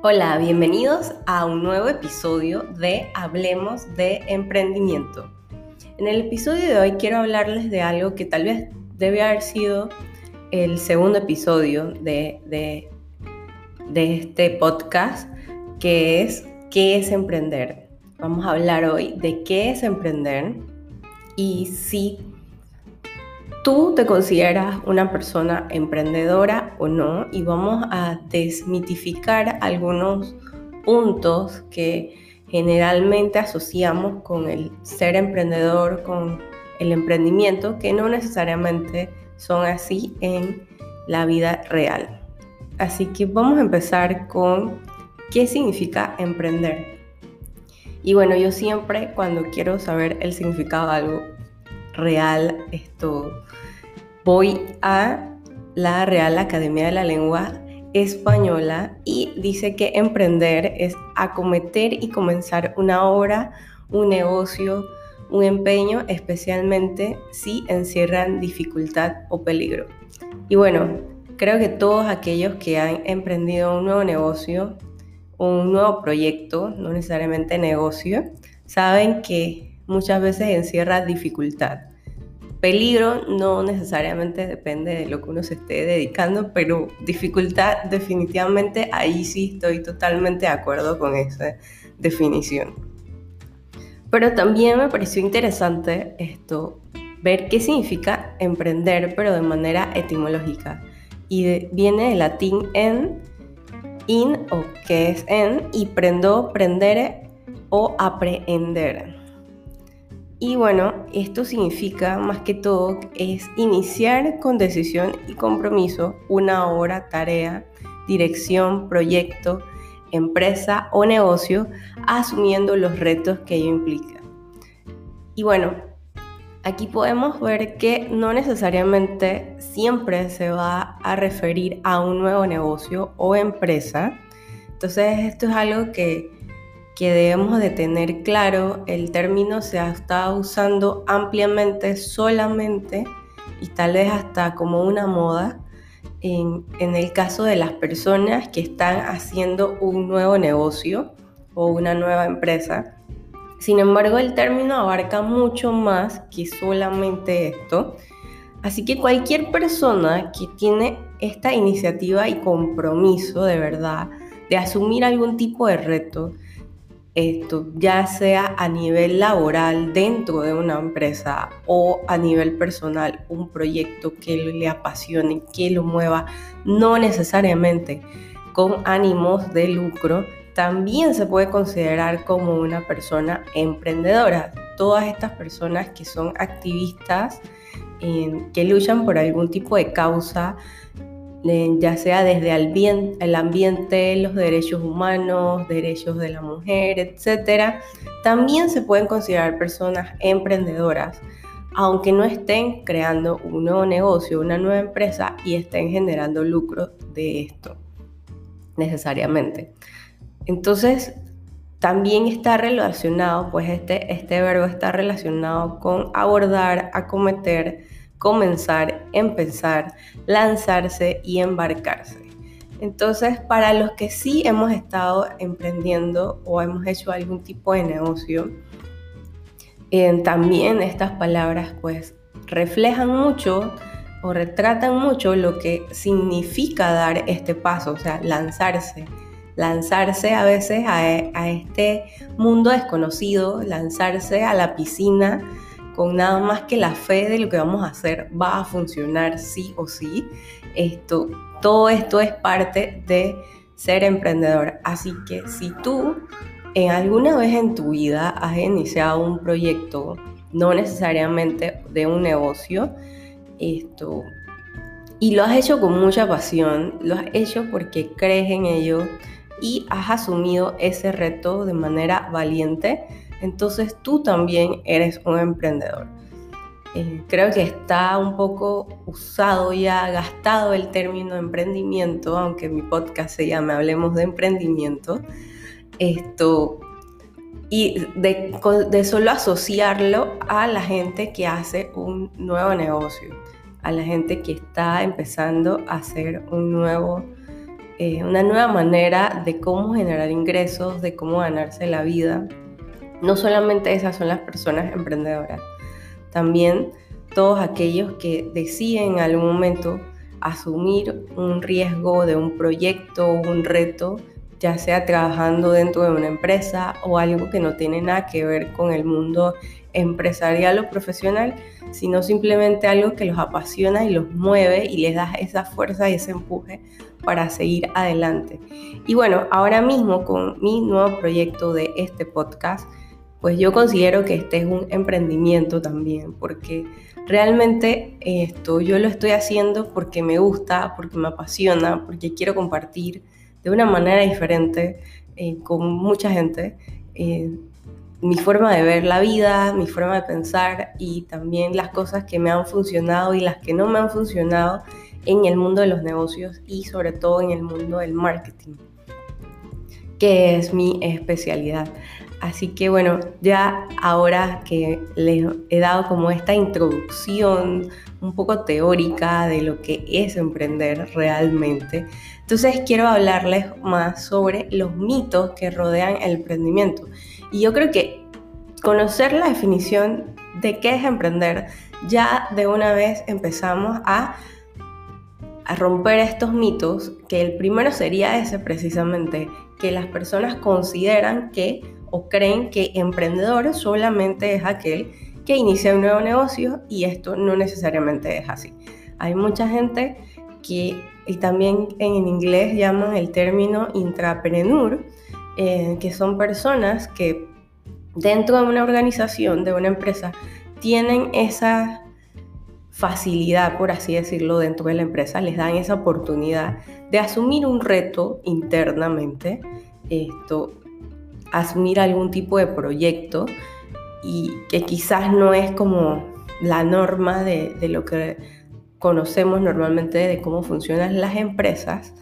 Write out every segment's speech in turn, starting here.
Hola, bienvenidos a un nuevo episodio de Hablemos de Emprendimiento. En el episodio de hoy quiero hablarles de algo que tal vez debe haber sido el segundo episodio de, de, este podcast, que es ¿qué es emprender? Vamos a hablar hoy de qué es emprender y si tú te consideras una persona emprendedora o no y vamos a desmitificar algunos puntos que generalmente asociamos con el ser emprendedor, con el emprendimiento, que no necesariamente son así en la vida real. Así que vamos a empezar con qué significa emprender. Y bueno, yo siempre cuando quiero saber el significado de algo real, esto voy a la Real Academia de la Lengua Española y dice que emprender es acometer y comenzar una obra, un negocio, un empeño, especialmente si encierran dificultad o peligro. Y bueno, creo que todos aquellos que han emprendido un nuevo negocio, un nuevo proyecto, no necesariamente negocio, saben que muchas veces encierra dificultad. Peligro no necesariamente depende de lo que uno se esté dedicando, pero dificultad definitivamente ahí sí estoy totalmente de acuerdo con esa definición. Pero también me pareció interesante esto, ver qué significa emprender, pero de manera etimológica. Y viene del latín en, in o que es en, y prendo, prendere o aprehender. Y bueno, esto significa más que todo es iniciar con decisión y compromiso una obra, tarea, dirección, proyecto, empresa o negocio, asumiendo los retos que ello implica. Y bueno, aquí podemos ver que no necesariamente siempre se va a referir a un nuevo negocio o empresa. Entonces esto es algo que que debemos de tener claro, el término se estado usando ampliamente solamente y tal vez hasta como una moda en, en, el caso de las personas que están haciendo un nuevo negocio o una nueva empresa. Sin embargo, el término abarca mucho más que solamente esto. Así que cualquier persona que tiene esta iniciativa y compromiso de verdad de asumir algún tipo de reto, esto, ya sea a nivel laboral dentro de una empresa o a nivel personal, un proyecto que le apasione, que lo mueva, no necesariamente con ánimos de lucro, también se puede considerar como una persona emprendedora. Todas estas personas que son activistas, que luchan por algún tipo de causa, ya sea desde el ambiente, los derechos humanos, derechos de la mujer, etc., también se pueden considerar personas emprendedoras, aunque no estén creando un nuevo negocio, una nueva empresa y estén generando lucro de esto, necesariamente. Entonces, también está relacionado, pues este, este verbo está relacionado con abordar, acometer, comenzar, empezar, lanzarse y embarcarse. Entonces, para los que sí hemos estado emprendiendo o hemos hecho algún tipo de negocio, eh, también estas palabras pues reflejan mucho o retratan mucho lo que significa dar este paso, o sea, lanzarse. Lanzarse a veces a, a este mundo desconocido, lanzarse a la piscina con nada más que la fe de lo que vamos a hacer va a funcionar sí o sí. Esto, todo esto es parte de ser emprendedor. Así que si tú en alguna vez en tu vida has iniciado un proyecto, no necesariamente de un negocio, esto, y lo has hecho con mucha pasión, lo has hecho porque crees en ello y has asumido ese reto de manera valiente, entonces tú también eres un emprendedor. Eh, creo que está un poco usado ya, gastado el término emprendimiento, aunque mi podcast se llame Hablemos de Emprendimiento. Esto, y de, de solo asociarlo a la gente que hace un nuevo negocio, a la gente que está empezando a hacer un nuevo eh, una nueva manera de cómo generar ingresos, de cómo ganarse la vida. No solamente esas son las personas emprendedoras, también todos aquellos que deciden en algún momento asumir un riesgo de un proyecto o un reto, ya sea trabajando dentro de una empresa o algo que no tiene nada que ver con el mundo empresarial o profesional, sino simplemente algo que los apasiona y los mueve y les da esa fuerza y ese empuje para seguir adelante. Y bueno, ahora mismo con mi nuevo proyecto de este podcast, pues yo considero que este es un emprendimiento también, porque realmente esto yo lo estoy haciendo porque me gusta, porque me apasiona, porque quiero compartir de una manera diferente eh, con mucha gente. Eh, mi forma de ver la vida, mi forma de pensar y también las cosas que me han funcionado y las que no me han funcionado en el mundo de los negocios y sobre todo en el mundo del marketing, que es mi especialidad. Así que bueno, ya ahora que les he dado como esta introducción un poco teórica de lo que es emprender realmente, entonces quiero hablarles más sobre los mitos que rodean el emprendimiento. Y yo creo que conocer la definición de qué es emprender, ya de una vez empezamos a, a romper estos mitos, que el primero sería ese precisamente, que las personas consideran que o creen que emprendedor solamente es aquel que inicia un nuevo negocio y esto no necesariamente es así. Hay mucha gente que, y también en inglés llaman el término intrapreneur, eh, que son personas que dentro de una organización, de una empresa, tienen esa facilidad, por así decirlo, dentro de la empresa, les dan esa oportunidad de asumir un reto internamente, esto, asumir algún tipo de proyecto y que quizás no es como la norma de, lo que conocemos normalmente de cómo funcionan las empresas,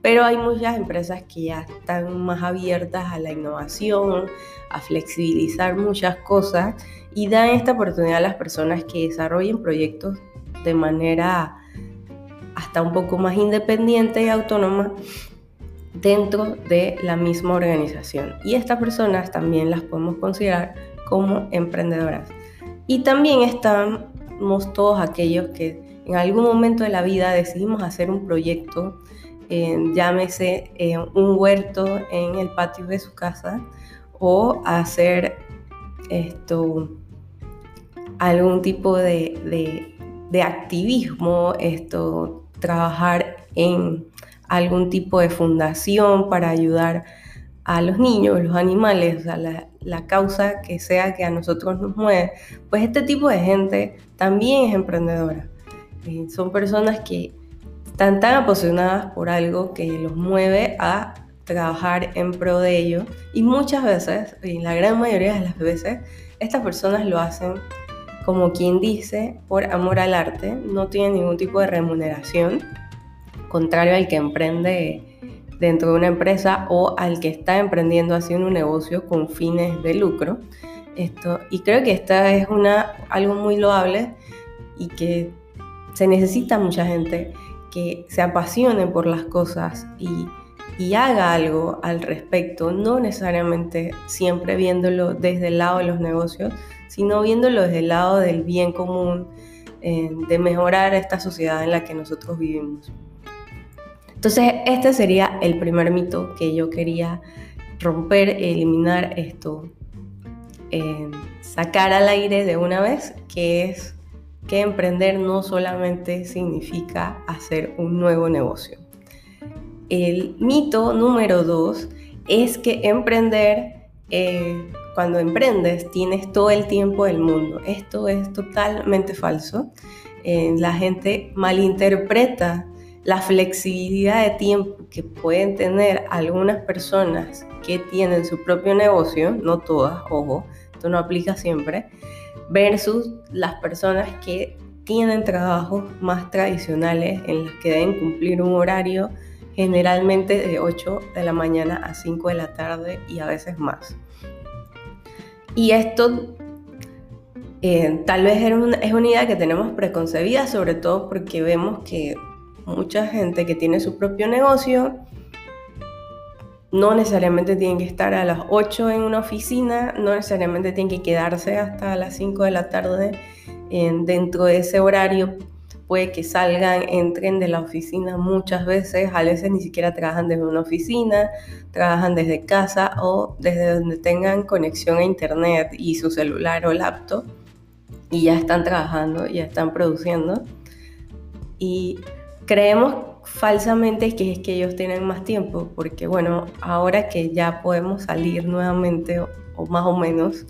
pero hay muchas empresas que ya están más abiertas a la innovación, a flexibilizar muchas cosas y dan esta oportunidad a las personas que desarrollen proyectos de manera hasta un poco más independiente y autónoma dentro de la misma organización. Y estas personas también las podemos considerar como emprendedoras. Y también estamos todos aquellos que en algún momento de la vida decidimos hacer un proyecto, eh, llámese eh, un huerto en el patio de su casa o hacer esto algún tipo de, de, de activismo, esto, trabajar en algún tipo de fundación para ayudar a los niños, los animales, a la, causa que sea que a nosotros nos mueve, pues este tipo de gente también es emprendedora. Eh, son personas que están tan apasionadas por algo que los mueve a trabajar en pro de ello. Y muchas veces, y la gran mayoría de las veces, estas personas lo hacen como quien dice, por amor al arte, no tienen ningún tipo de remuneración contrario al que emprende dentro de una empresa o al que está emprendiendo haciendo un negocio con fines de lucro. Esto, y creo que esta es una, algo muy loable y que se necesita mucha gente que se apasione por las cosas y, haga algo al respecto, no necesariamente siempre viéndolo desde el lado de los negocios, sino viéndolo desde el lado del bien común, eh, de mejorar esta sociedad en la que nosotros vivimos. Entonces, este sería el primer mito que yo quería romper, eliminar esto, eh, sacar al aire de una vez, que es que emprender no solamente significa hacer un nuevo negocio. El mito número dos es que emprender, eh, cuando emprendes, tienes todo el tiempo del mundo. Esto es totalmente falso. Eh, la gente malinterpreta la flexibilidad de tiempo que pueden tener algunas personas que tienen su propio negocio, no todas, ojo, esto no aplica siempre, versus las personas que tienen trabajos más tradicionales en los que deben cumplir un horario generalmente de 8 de la mañana a 5 de la tarde y a veces más. Y esto eh, tal vez es una, es una idea que tenemos preconcebida, sobre todo porque vemos que mucha gente que tiene su propio negocio no necesariamente tienen que estar a las 8 en una oficina, no necesariamente tienen que quedarse hasta las 5 de la tarde dentro de ese horario. Puede que salgan, entren de la oficina muchas veces, a veces ni siquiera trabajan desde una oficina, trabajan desde casa o desde donde tengan conexión a internet y su celular o laptop y ya están trabajando, ya están produciendo. Y creemos falsamente que es que ellos tienen más tiempo, porque bueno, ahora que ya podemos salir nuevamente, o, más o menos,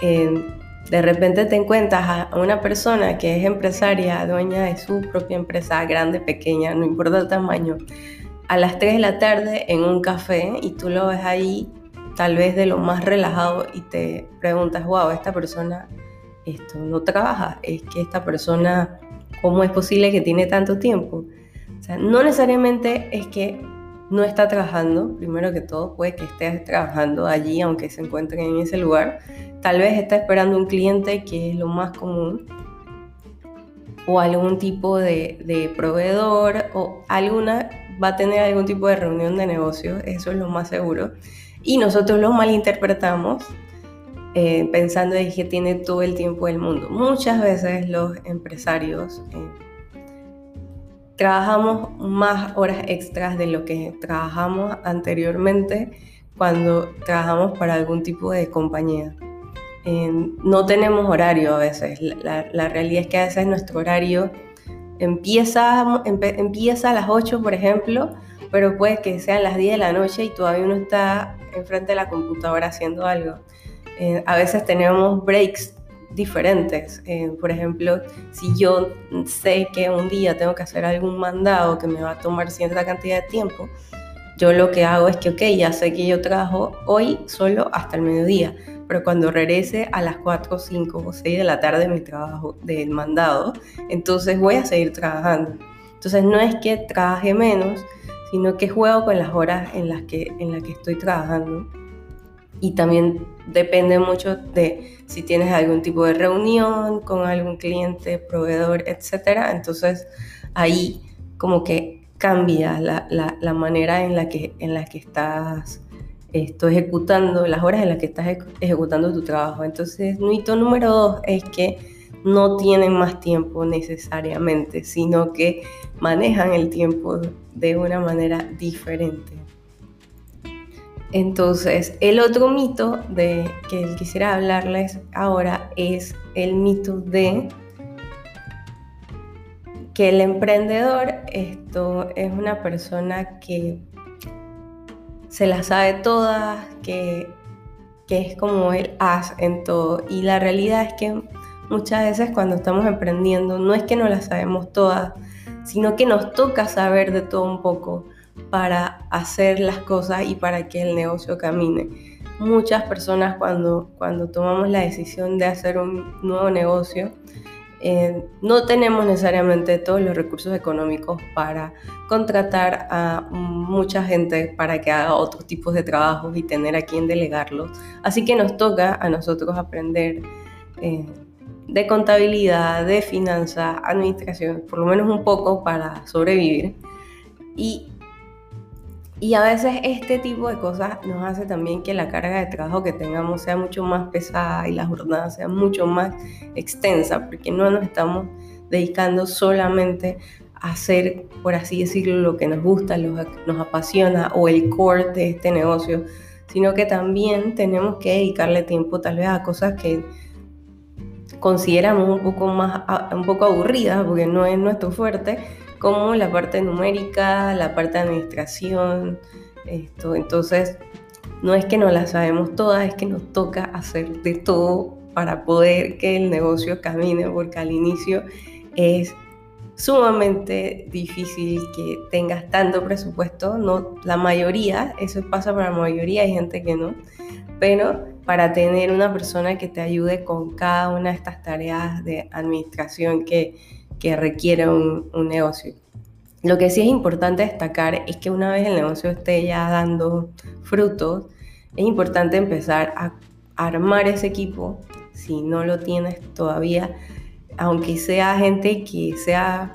de repente te encuentras a una persona que es empresaria, dueña de su propia empresa, grande, pequeña, no importa el tamaño, a las 3 de la tarde en un café y tú lo ves ahí tal vez de lo más relajado y te preguntas, wow, esta persona esto no trabaja, es que esta persona, ¿cómo es posible que tiene tanto tiempo? O sea, no necesariamente es que no está trabajando, primero que todo, puede que esté trabajando allí, aunque se encuentre en ese lugar. Tal vez está esperando un cliente, que es lo más común, o algún tipo de, de proveedor, o alguna, va a tener algún tipo de reunión de negocio, eso es lo más seguro. Y nosotros lo malinterpretamos eh, pensando en que tiene todo el tiempo del mundo. Muchas veces los empresarios... Eh, trabajamos más horas extras de lo que trabajamos anteriormente cuando trabajamos para algún tipo de compañía. no tenemos horario a veces. La, realidad es que a veces nuestro horario empieza, empieza a las 8, por ejemplo, pero puede que sean las 10 de la noche y todavía uno está enfrente de la computadora haciendo algo. Eh, a veces tenemos breaks diferentes. Eh, por ejemplo, si yo sé que un día tengo que hacer algún mandado que me va a tomar cierta cantidad de tiempo, yo lo que hago es que, ok, ya sé que yo trabajo hoy solo hasta el mediodía, pero cuando regrese a las 4, 5 o 6 de la tarde mi trabajo del mandado, entonces voy a seguir trabajando. Entonces no es que trabaje menos, sino que juego con las horas en las que, en las que estoy trabajando y también depende mucho de si tienes algún tipo de reunión con algún cliente, proveedor, etc. Entonces ahí como que cambia la, la, manera en la que, en la que estás esto, ejecutando, las horas en las que estás ejecutando tu trabajo. Entonces, mito número dos es que no tienen más tiempo necesariamente, sino que manejan el tiempo de una manera diferente. Entonces, el otro mito de que quisiera hablarles ahora es el mito de que el emprendedor esto es una persona que se la sabe todas, que, que es como el as en todo. Y la realidad es que muchas veces cuando estamos emprendiendo no es que no las sabemos todas, sino que nos toca saber de todo un poco para hacer las cosas y para que el negocio camine. Muchas personas cuando, cuando tomamos la decisión de hacer un nuevo negocio, eh, no tenemos necesariamente todos los recursos económicos para contratar a mucha gente para que haga otros tipos de trabajos y tener a quien delegarlos. Así que nos toca a nosotros aprender eh, de contabilidad, de finanzas, administración, por lo menos un poco para sobrevivir. Y y a veces este tipo de cosas nos hace también que la carga de trabajo que tengamos sea mucho más pesada y la jornada sea mucho más extensa, porque no nos estamos dedicando solamente a hacer, por así decirlo, lo que nos gusta, lo que nos apasiona o el core de este negocio, sino que también tenemos que dedicarle tiempo tal vez a cosas que consideramos un poco más un poco aburridas porque no es nuestro fuerte como la parte numérica, la parte de administración, esto. Entonces, no es que no la sabemos todas, es que nos toca hacer de todo para poder que el negocio camine, porque al inicio es sumamente difícil que tengas tanto presupuesto, no la mayoría, eso pasa para la mayoría, hay gente que no, pero para tener una persona que te ayude con cada una de estas tareas de administración que, que requiere un, negocio. Lo que sí es importante destacar es que una vez el negocio esté ya dando frutos, es importante empezar a armar ese equipo si no lo tienes todavía, aunque sea gente que sea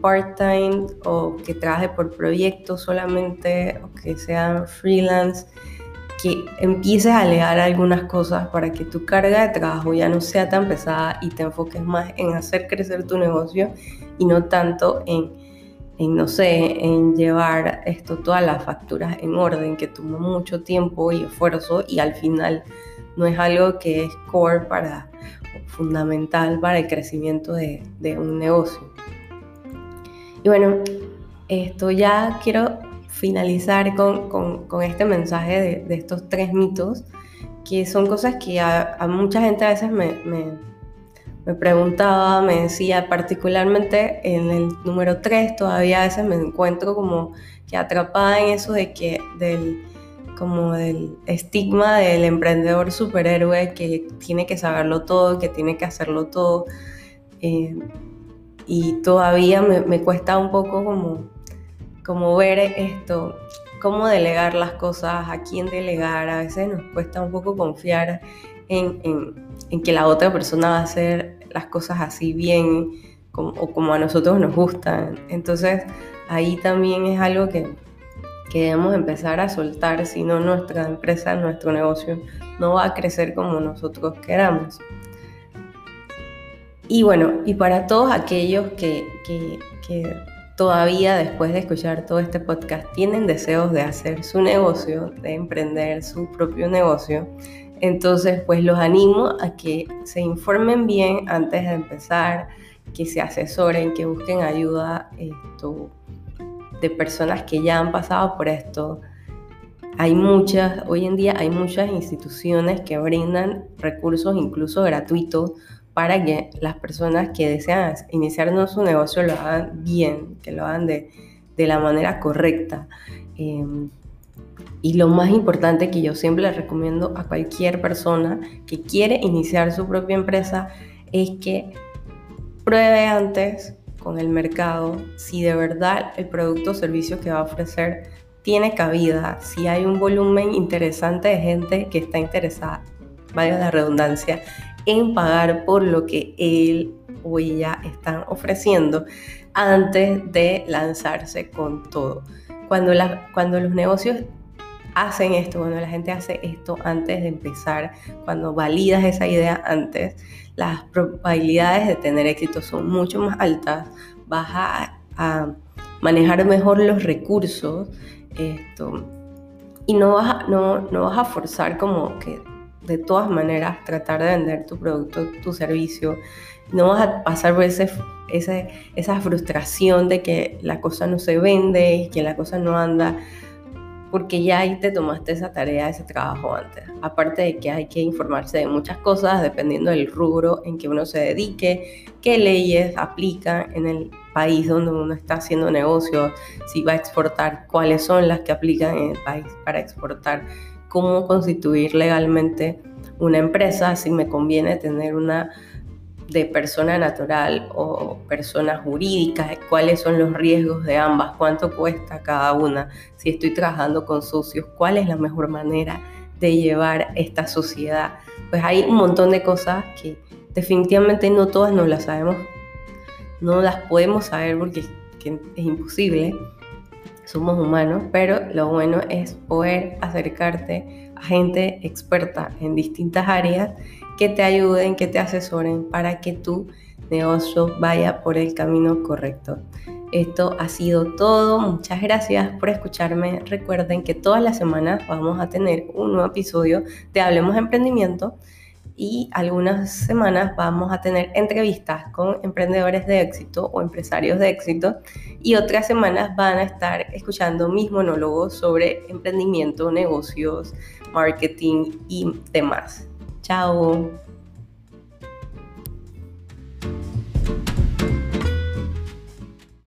part-time o que trabaje por proyecto solamente o que sea freelance, empieces a alegar algunas cosas para que tu carga de trabajo ya no sea tan pesada y te enfoques más en hacer crecer tu negocio y no tanto en, en no sé, en llevar esto, todas las facturas en orden, que toma mucho tiempo y esfuerzo y al final no es algo que es core para, fundamental para el crecimiento de, de un negocio. Y bueno, esto ya quiero finalizar con, con, con este mensaje de, de, estos tres mitos, que son cosas que a, a mucha gente a veces me, me, me, preguntaba, me decía, particularmente en el número tres, todavía a veces me encuentro como que atrapada en eso de que del como del estigma del emprendedor superhéroe que tiene que saberlo todo, que tiene que hacerlo todo. Eh, y todavía me, cuesta un poco como, como ver esto, cómo delegar las cosas, a quién delegar. A veces nos cuesta un poco confiar en, en, que la otra persona va a hacer las cosas así bien o como a nosotros nos gustan. Entonces ahí también es algo que, que debemos empezar a soltar, si no nuestra empresa, nuestro negocio no va a crecer como nosotros queramos. Y bueno, y para todos aquellos que, todavía después de escuchar todo este podcast tienen deseos de hacer su negocio, de emprender su propio negocio, entonces pues los animo a que se informen bien antes de empezar, que se asesoren, que busquen ayuda esto, de personas que ya han pasado por esto. Hay muchas, hoy en día hay muchas instituciones que brindan recursos incluso gratuitos para que las personas que desean iniciar su negocio lo hagan bien, que lo hagan de, la manera correcta. Em, y lo más importante que yo siempre le recomiendo a cualquier persona que quiere iniciar su propia empresa es que pruebe antes con el mercado si de verdad el producto o servicio que va a ofrecer tiene cabida, si hay un volumen interesante de gente que está interesada, vaya la redundancia, en pagar por lo que él o ella están ofreciendo antes de lanzarse con todo. Cuando, la, cuando los negocios hacen esto, cuando la gente hace esto antes de empezar, cuando validas esa idea antes, las probabilidades de tener éxito son mucho más altas, vas a, a manejar mejor los recursos esto, y no vas, a, no, no vas a forzar como que de todas maneras tratar de vender tu producto, tu servicio. No vas a pasar por ese, ese, esa frustración de que la cosa no se vende y que la cosa no anda, porque ya ahí te tomaste esa tarea, ese trabajo antes. Aparte de que hay que informarse de muchas cosas dependiendo del rubro en que uno se dedique, qué leyes aplican en el país donde uno está haciendo negocios, si va a exportar, cuáles son las que aplican en el país para exportar cómo constituir legalmente una empresa, si me conviene tener una de persona natural o persona jurídica, cuáles son los riesgos de ambas, cuánto cuesta cada una, si estoy trabajando con socios, cuál es la mejor manera de llevar esta sociedad. Pues hay un montón de cosas que definitivamente no todas nos las sabemos, no las podemos saber porque es imposible, somos humanos, pero lo bueno es poder acercarte a gente experta en distintas áreas que te ayuden, que te asesoren para que tu negocio vaya por el camino correcto. Esto ha sido todo. Muchas gracias por escucharme. Recuerden que todas las semanas vamos a tener un nuevo episodio de Hablemos Emprendimiento y algunas semanas vamos a tener entrevistas con emprendedores de éxito o empresarios de éxito y otras semanas van a estar escuchando mis monólogos sobre emprendimiento, negocios, marketing y demás. Chao.